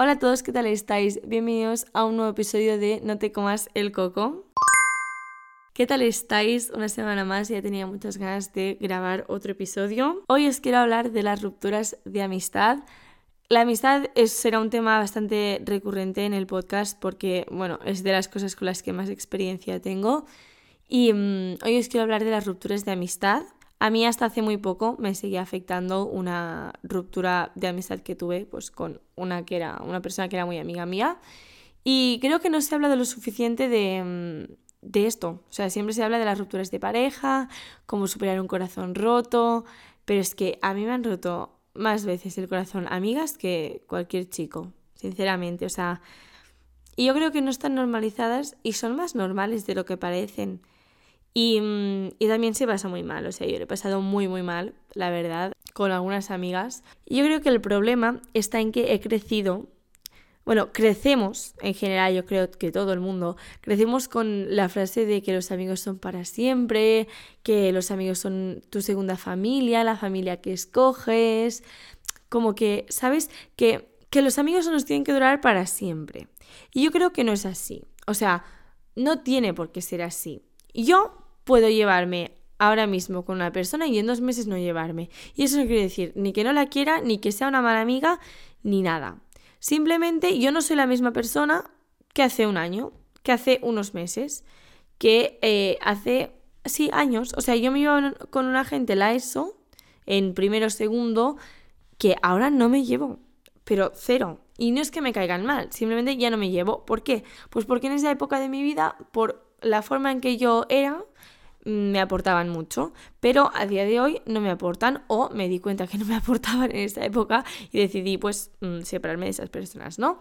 Hola a todos, ¿qué tal estáis? Bienvenidos a un nuevo episodio de No te comas el coco. ¿Qué tal estáis? Una semana más, ya tenía muchas ganas de grabar otro episodio. Hoy os quiero hablar de las rupturas de amistad. La amistad será un tema bastante recurrente en el podcast porque, bueno, es de las cosas con las que más experiencia tengo. Y mm, hoy os quiero hablar de las rupturas de amistad. A mí hasta hace muy poco me seguía afectando una ruptura de amistad que tuve pues con una que era una persona que era muy amiga mía y creo que no se habla de lo suficiente de, mm, de esto. O sea, siempre se habla de las rupturas de pareja, cómo superar un corazón roto, pero es que a mí me han roto más veces el corazón amigas que cualquier chico, sinceramente. O sea, y yo creo que no están normalizadas y son más normales de lo que parecen. Mm, y, también se pasa muy mal, o sea, yo lo he pasado muy, muy mal, la verdad, con algunas amigas. Y yo creo que el problema está en que he crecido, bueno, crecemos en general, yo creo que todo el mundo, crecemos con la frase de que los amigos son para siempre, que los amigos son tu segunda familia, la familia que escoges, como que, ¿sabes? Que, que los amigos nos tienen que durar para siempre. Y yo creo que no es así, o sea, no tiene por qué ser así. Yo puedo llevarme ahora mismo con una persona y en dos meses no llevarme. Y eso no quiere decir ni que no la quiera, ni que sea una mala amiga, ni nada. Simplemente yo no soy la misma persona que hace un año, que hace unos meses, que eh, hace, sí, años. O sea, yo me iba con una gente la ESO en primero segundo, que ahora no me llevo, pero cero. Y no es que me caigan mal, simplemente ya no me llevo. ¿Por qué? Pues porque en esa época de mi vida, por la forma en que yo era, me aportaban mucho, pero a día de hoy no me aportan o me di cuenta que no me aportaban en esa época y decidí pues mm, separarme de esas personas, ¿no?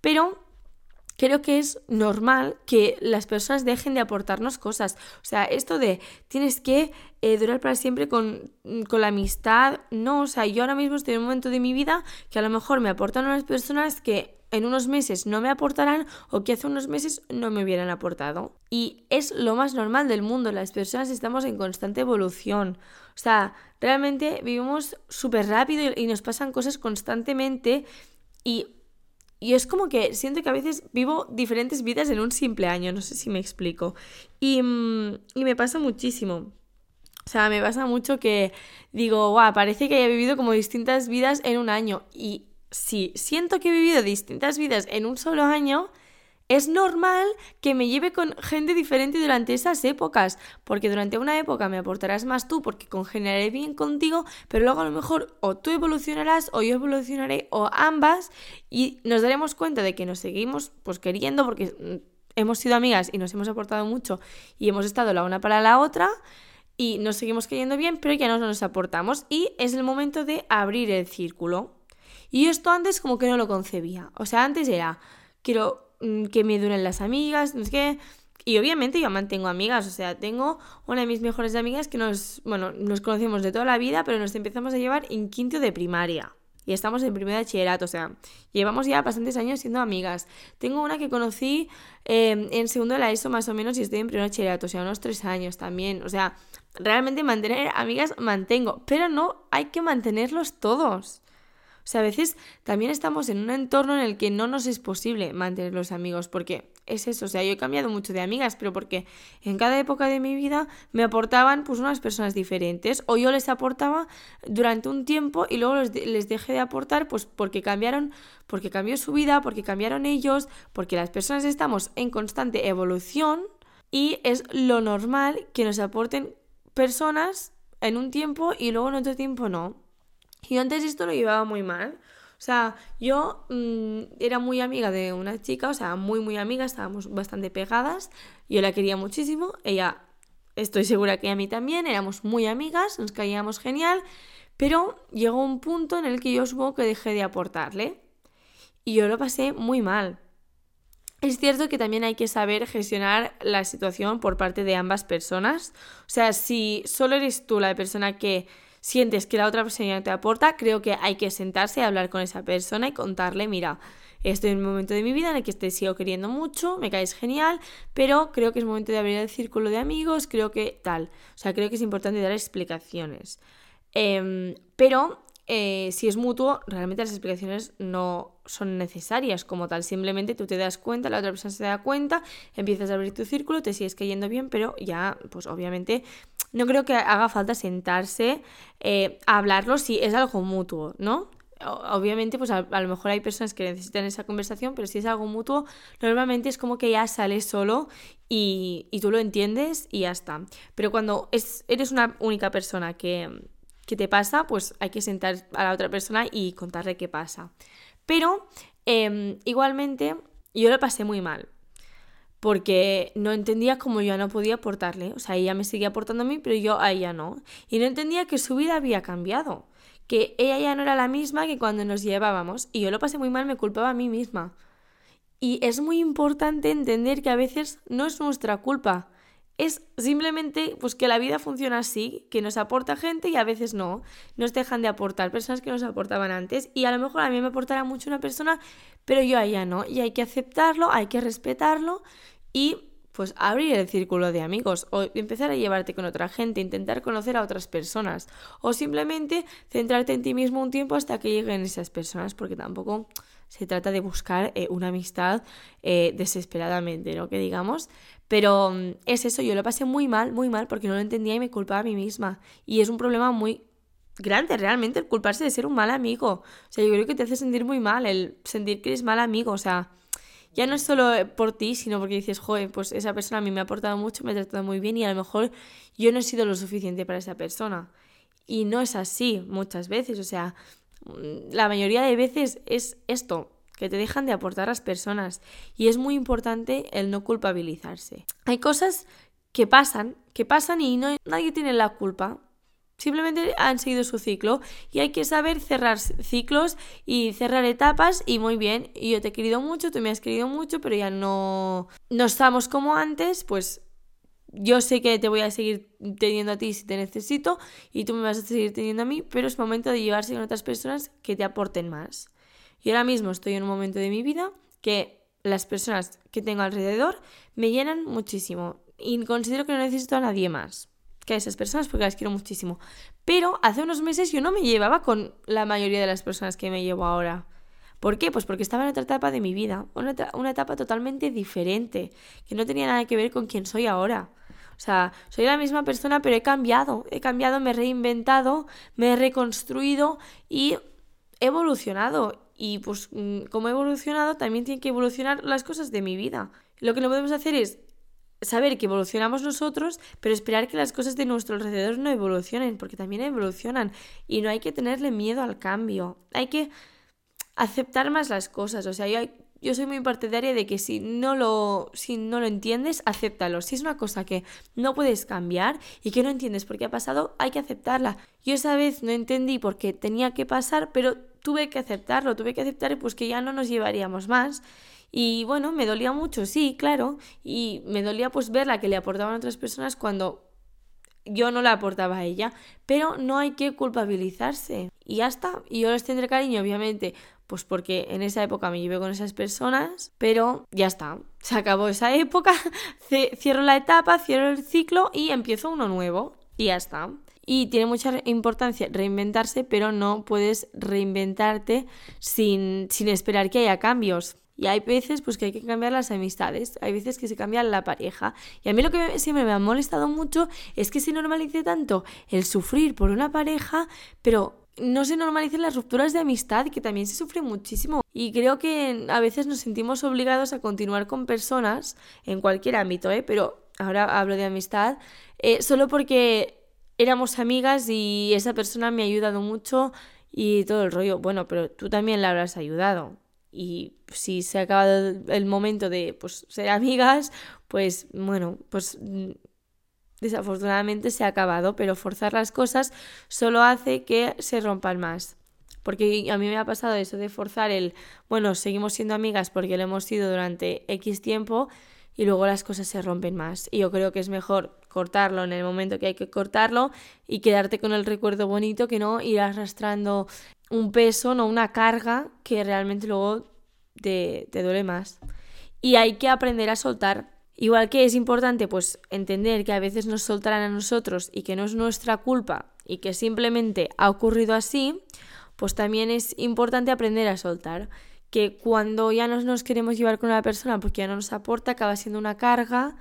Pero creo que es normal que las personas dejen de aportarnos cosas. O sea, esto de tienes que eh, durar para siempre con, mm, con, la amistad, no, o sea, yo ahora mismo estoy en un momento de mi vida que a lo mejor me aportan unas personas que en unos meses no me aportarán o que hace unos meses no me hubieran aportado. Y es lo más normal del mundo, las personas estamos en constante evolución. O sea, realmente vivimos súper rápido y nos pasan cosas constantemente y, y, es como que siento que a veces vivo diferentes vidas en un simple año, no sé si me explico. Y, mm, y me pasa muchísimo. O sea, me pasa mucho que digo, guau, parece que he vivido como distintas vidas en un año y si siento que he vivido distintas vidas en un solo año, es normal que me lleve con gente diferente durante esas épocas, porque durante una época me aportarás más tú porque congeniaré bien contigo, pero luego a lo mejor o tú evolucionarás o yo evolucionaré o ambas y nos daremos cuenta de que nos seguimos pues queriendo porque mm, hemos sido amigas y nos hemos aportado mucho y hemos estado la una para la otra y nos seguimos queriendo bien, pero ya no nos aportamos y es el momento de abrir el círculo. Y esto antes como que no lo concebía. O sea, antes era, quiero mm, que me duren las amigas, no sé qué. Y obviamente yo mantengo amigas, o sea, tengo una de mis mejores amigas que nos, bueno, nos conocemos de toda la vida, pero nos empezamos a llevar en quinto de primaria. Y estamos en primer bachillerato, o sea, llevamos ya bastantes años siendo amigas. Tengo una que conocí em, en segundo de la ESO más o menos y estoy en primer bachillerato, o sea, unos tres años también. O sea, realmente mantener amigas mantengo, pero no hay que mantenerlos todos. O sea, a veces también estamos en un entorno en el que no nos es posible mantener los amigos, porque es eso, o sea, yo he cambiado mucho de amigas, pero porque en cada época de mi vida me aportaban pues unas personas diferentes, o yo les aportaba durante un tiempo y luego les, dejé de aportar pues porque cambiaron, porque cambió su vida, porque cambiaron ellos, porque las personas estamos en constante evolución y es lo normal que nos aporten personas en un tiempo y luego en otro tiempo no. Y antes esto lo llevaba muy mal. O sea, yo mm, era muy amiga de una chica, o sea, muy, muy amiga, estábamos bastante pegadas. Yo la quería muchísimo. Ella, estoy segura que a mí también, éramos muy amigas, nos caíamos genial. Pero llegó un punto en el que yo supongo que dejé de aportarle. Y yo lo pasé muy mal. Es cierto que también hay que saber gestionar la situación por parte de ambas personas. O sea, si solo eres tú la persona que sientes que la otra persona te aporta, creo que hay que sentarse y hablar con esa persona y contarle, mira, estoy en un momento de mi vida en el que te sigo queriendo mucho, me caes genial, pero creo que es momento de abrir el círculo de amigos, creo que tal. O sea, creo que es importante dar explicaciones. Em, pero eh, si es mutuo, realmente las explicaciones no son necesarias como tal. Simplemente tú te das cuenta, la otra persona se da cuenta, empiezas a abrir tu círculo, te sigues cayendo bien, pero ya, pues obviamente, no creo que haga falta sentarse eh, a hablarlo si es algo mutuo, ¿no? obviamente, pues a, lo mejor hay personas que necesitan esa conversación, pero si es algo mutuo, normalmente es como que ya sale solo y, y tú lo entiendes y ya está. Pero cuando es, eres una única persona que, que te pasa, pues hay que sentar a la otra persona y contarle qué pasa. Pero em, igualmente yo lo pasé muy mal. Porque no entendía cómo yo no podía aportarle. O sea, ella me seguía aportando a mí, pero yo a ella no. Y no entendía que su vida había cambiado. Que ella ya no era la misma que cuando nos llevábamos. Y yo lo pasé muy mal, me culpaba a mí misma. Y es muy importante entender que a veces no es nuestra culpa es simplemente pues que la vida funciona así, que nos aporta gente y a veces no. Nos dejan de aportar personas que nos aportaban antes y a lo mejor a mí me aportará mucho una persona, pero yo a ella no. Y hay que aceptarlo, hay que respetarlo y pues abrir el círculo de amigos o empezar a llevarte con otra gente, intentar conocer a otras personas o simplemente centrarte en ti mismo un tiempo hasta que lleguen esas personas porque tampoco se trata de buscar eh, una amistad eh, desesperadamente, ¿no? Que digamos, pero mm, es eso, yo lo pasé muy mal, muy mal, porque no lo entendía y me culpaba a mí misma. Y es un problema muy grande realmente el culparse de ser un mal amigo. O sea, yo creo que te hace sentir muy mal el sentir que eres mal amigo. O sea, ya no es solo eh, por ti, sino porque dices, joder, pues esa persona a mí me ha aportado mucho, me ha tratado muy bien y a lo mejor yo no he sido lo suficiente para esa persona. Y no es así muchas veces. O sea, la mayoría de veces es esto que te dejan de aportar las personas. Y es muy importante el no culpabilizarse. Hay cosas que pasan, que pasan y no, nadie tiene la culpa. Simplemente han seguido su ciclo y hay que saber cerrar ciclos y cerrar etapas y muy bien, yo te he querido mucho, tú me has querido mucho, pero ya no, no estamos como antes, pues yo sé que te voy a seguir teniendo a ti si te necesito y tú me vas a seguir teniendo a mí, pero es momento de llevarse con otras personas que te aporten más. Y ahora mismo estoy en un momento de mi vida que las personas que tengo alrededor me llenan muchísimo y considero que no necesito a nadie más que a esas personas porque las quiero muchísimo. Pero hace unos meses yo no me llevaba con la mayoría de las personas que me llevo ahora. ¿Por qué? Pues porque estaba en otra etapa de mi vida, una, una etapa totalmente diferente, que no tenía nada que ver con quién soy ahora. O sea, soy la misma persona, pero he cambiado, he cambiado, me he reinventado, me he reconstruido y he evolucionado y pues mm, como he evolucionado, también tienen que evolucionar las cosas de mi vida. Lo que no podemos hacer es saber que evolucionamos nosotros, pero esperar que las cosas de nuestro alrededor no evolucionen, porque también evolucionan. Y no hay que tenerle miedo al cambio. Hay que aceptar más las cosas. O sea, yo, yo soy muy partidaria de que si no, lo, si no lo entiendes, acéptalo. Si es una cosa que no puedes cambiar y que no entiendes por qué ha pasado, hay que aceptarla. Yo esa vez no entendí por qué tenía que pasar, pero tuve que aceptarlo, tuve que aceptar pues que ya no nos llevaríamos más. Y bueno, me dolía mucho, sí, claro, y me dolía pues ver la que le aportaban otras personas cuando yo no la aportaba a ella, pero no hay que culpabilizarse. Y ya está, y yo les tendré cariño, obviamente, pues porque en esa época me llevé con esas personas, pero ya está, se acabó esa época, cierro la etapa, cierro el ciclo y empiezo uno nuevo, y ya está. Y tiene mucha importancia reinventarse, pero no puedes reinventarte sin, sin esperar que haya cambios. Y hay veces pues que hay que cambiar las amistades, hay veces que se cambia la pareja. Y a mí lo que siempre me ha molestado mucho es que se normalice tanto el sufrir por una pareja, pero no se normalicen las rupturas de amistad, que también se sufre muchísimo. Y creo que a veces nos sentimos obligados a continuar con personas en cualquier ámbito, ¿eh? pero ahora hablo de amistad, eh, solo porque éramos amigas y esa persona me ha ayudado mucho y todo el rollo. Bueno, pero tú también la habrás ayudado. Y si se ha acabado el momento de pues, ser amigas, pues bueno, pues desafortunadamente se ha acabado, pero forzar las cosas solo hace que se rompan más. Porque a mí me ha pasado eso de forzar el, bueno, seguimos siendo amigas porque lo hemos sido durante X tiempo y luego las cosas se rompen más. Y yo creo que es mejor cortarlo en el momento que hay que cortarlo y quedarte con el recuerdo bonito que no ir arrastrando un peso, no una carga que realmente luego te, te duele más. Y hay que aprender a soltar. Igual que es importante pues entender que a veces nos soltarán a nosotros y que no es nuestra culpa y que simplemente ha ocurrido así, pues también es importante aprender a soltar. Que cuando ya no nos queremos llevar con una persona porque ya no nos aporta, acaba siendo una carga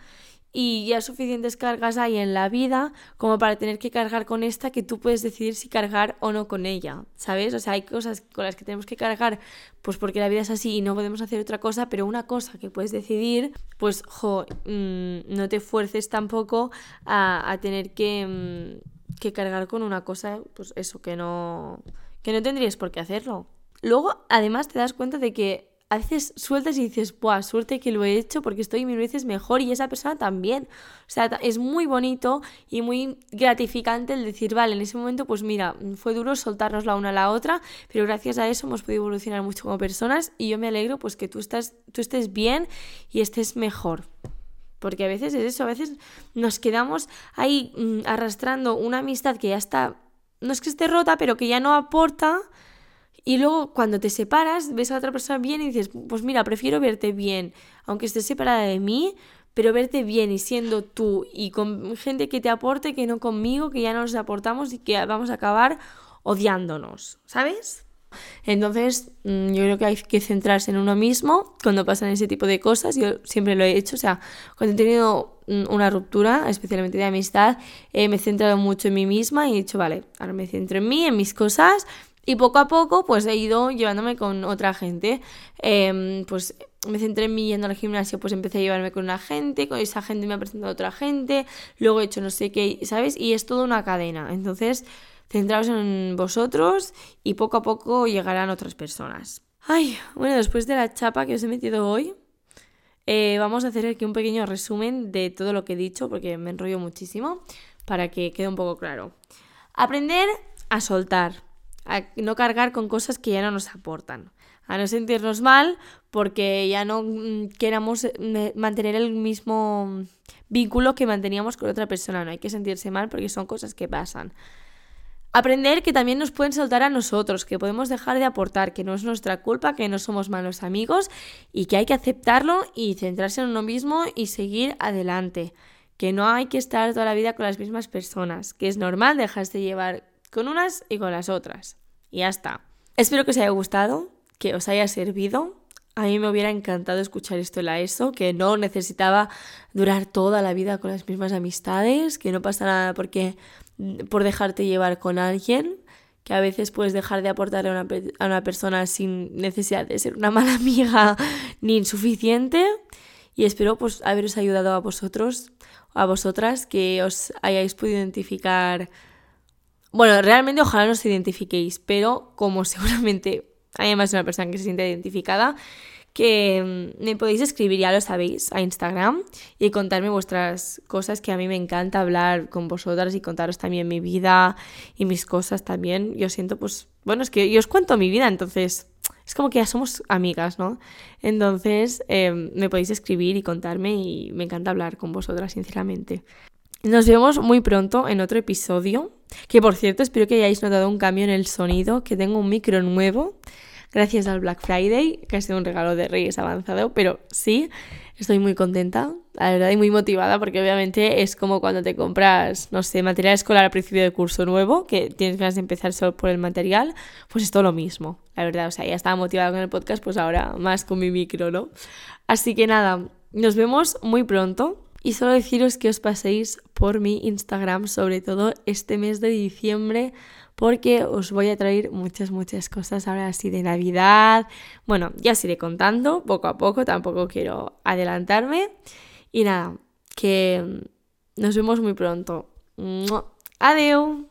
y ya suficientes cargas hay en la vida como para tener que cargar con esta que tú puedes decidir si cargar o no con ella, ¿sabes? O sea, hay cosas con las que tenemos que cargar pues porque la vida es así y no podemos hacer otra cosa, pero una cosa que puedes decidir, pues, jo, mm, no te fuerces tampoco a, tener que, mm, que cargar con una cosa, pues eso, que no, que no tendrías por qué hacerlo. Luego, además, te das cuenta de que a veces sueltas y dices, ¡buah! Suerte que lo he hecho porque estoy mil veces mejor y esa persona también. O sea, es muy bonito y muy gratificante el decir, vale, en ese momento, pues mira, fue duro soltarnos la una a la otra, pero gracias a eso hemos podido evolucionar mucho como personas y yo me alegro, pues que tú, estás, tú estés bien y estés mejor. Porque a veces es eso, a veces nos quedamos ahí mm, arrastrando una amistad que ya está, no es que esté rota, pero que ya no aporta y luego cuando te separas, ves a otra persona bien y dices, pues mira, prefiero verte bien, aunque estés separada de mí, pero verte bien y siendo tú y con gente que te aporte, que no conmigo, que ya no nos aportamos y que vamos a acabar odiándonos, ¿sabes? Entonces, mm, yo creo que hay que centrarse en uno mismo cuando pasan ese tipo de cosas. Yo siempre lo he hecho, o sea, cuando he tenido mm, una ruptura, especialmente de amistad, eh, me he centrado mucho en mí misma y he dicho, vale, ahora me centro en mí, en mis cosas y poco a poco, pues he ido llevándome con otra gente. Em, pues me centré en mí yendo al gimnasio, pues empecé a llevarme con una gente, con esa gente me ha presentado otra gente, luego he hecho no sé qué, ¿sabes? Y es toda una cadena. Entonces, centraos en vosotros y poco a poco llegarán otras personas. Ay, bueno, después de la chapa que os he metido hoy, eh, vamos a hacer aquí un pequeño resumen de todo lo que he dicho, porque me enrollo muchísimo, para que quede un poco claro. Aprender a soltar a no cargar con cosas que ya no nos aportan, a no sentirnos mal porque ya no mm, queramos eh, mantener el mismo vínculo que manteníamos con otra persona, no hay que sentirse mal porque son cosas que pasan. Aprender que también nos pueden soltar a nosotros, que podemos dejar de aportar, que no es nuestra culpa, que no somos malos amigos y que hay que aceptarlo y centrarse en uno mismo y seguir adelante. Que no hay que estar toda la vida con las mismas personas, que es normal dejarse llevar con unas y con las otras. Y ya está. Espero que os haya gustado, que os haya servido. A mí me hubiera encantado escuchar esto en la ESO, que no necesitaba durar toda la vida con las mismas amistades, que no pasa nada porque por dejarte llevar con alguien, que a veces puedes dejar de aportar a una, a una persona sin necesidad de ser una mala amiga ni insuficiente. Y espero pues haberos ayudado a vosotros, a vosotras, que os hayáis podido identificar bueno, realmente ojalá no os identifiquéis, pero como seguramente hay más una persona que se siente identificada, que mm, me podéis escribir, ya lo sabéis, a Instagram y contarme vuestras cosas, que a mí me encanta hablar con vosotras y contaros también mi vida y mis cosas también. Yo siento, pues, bueno, es que yo os cuento mi vida, entonces es como que ya somos amigas, ¿no? Entonces em, me podéis escribir y contarme y me encanta hablar con vosotras, sinceramente. Nos vemos muy pronto en otro episodio. Que por cierto, espero que hayáis notado un cambio en el sonido, que tengo un micro nuevo, gracias al Black Friday, que ha sido un regalo de Reyes avanzado, pero sí, estoy muy contenta, la verdad, y muy motivada, porque obviamente es como cuando te compras, no sé, material escolar al principio del curso nuevo, que tienes ganas de empezar solo por el material, pues es todo lo mismo, la verdad, o sea, ya estaba motivada con el podcast, pues ahora más con mi micro, ¿no? Así que nada, nos vemos muy pronto. Y solo deciros que os paséis por mi Instagram, sobre todo este mes de diciembre, porque os voy a traer muchas, muchas cosas ahora así de Navidad. Bueno, ya os iré contando poco a poco, tampoco quiero adelantarme. Y nada, que nos vemos muy pronto. Adiós.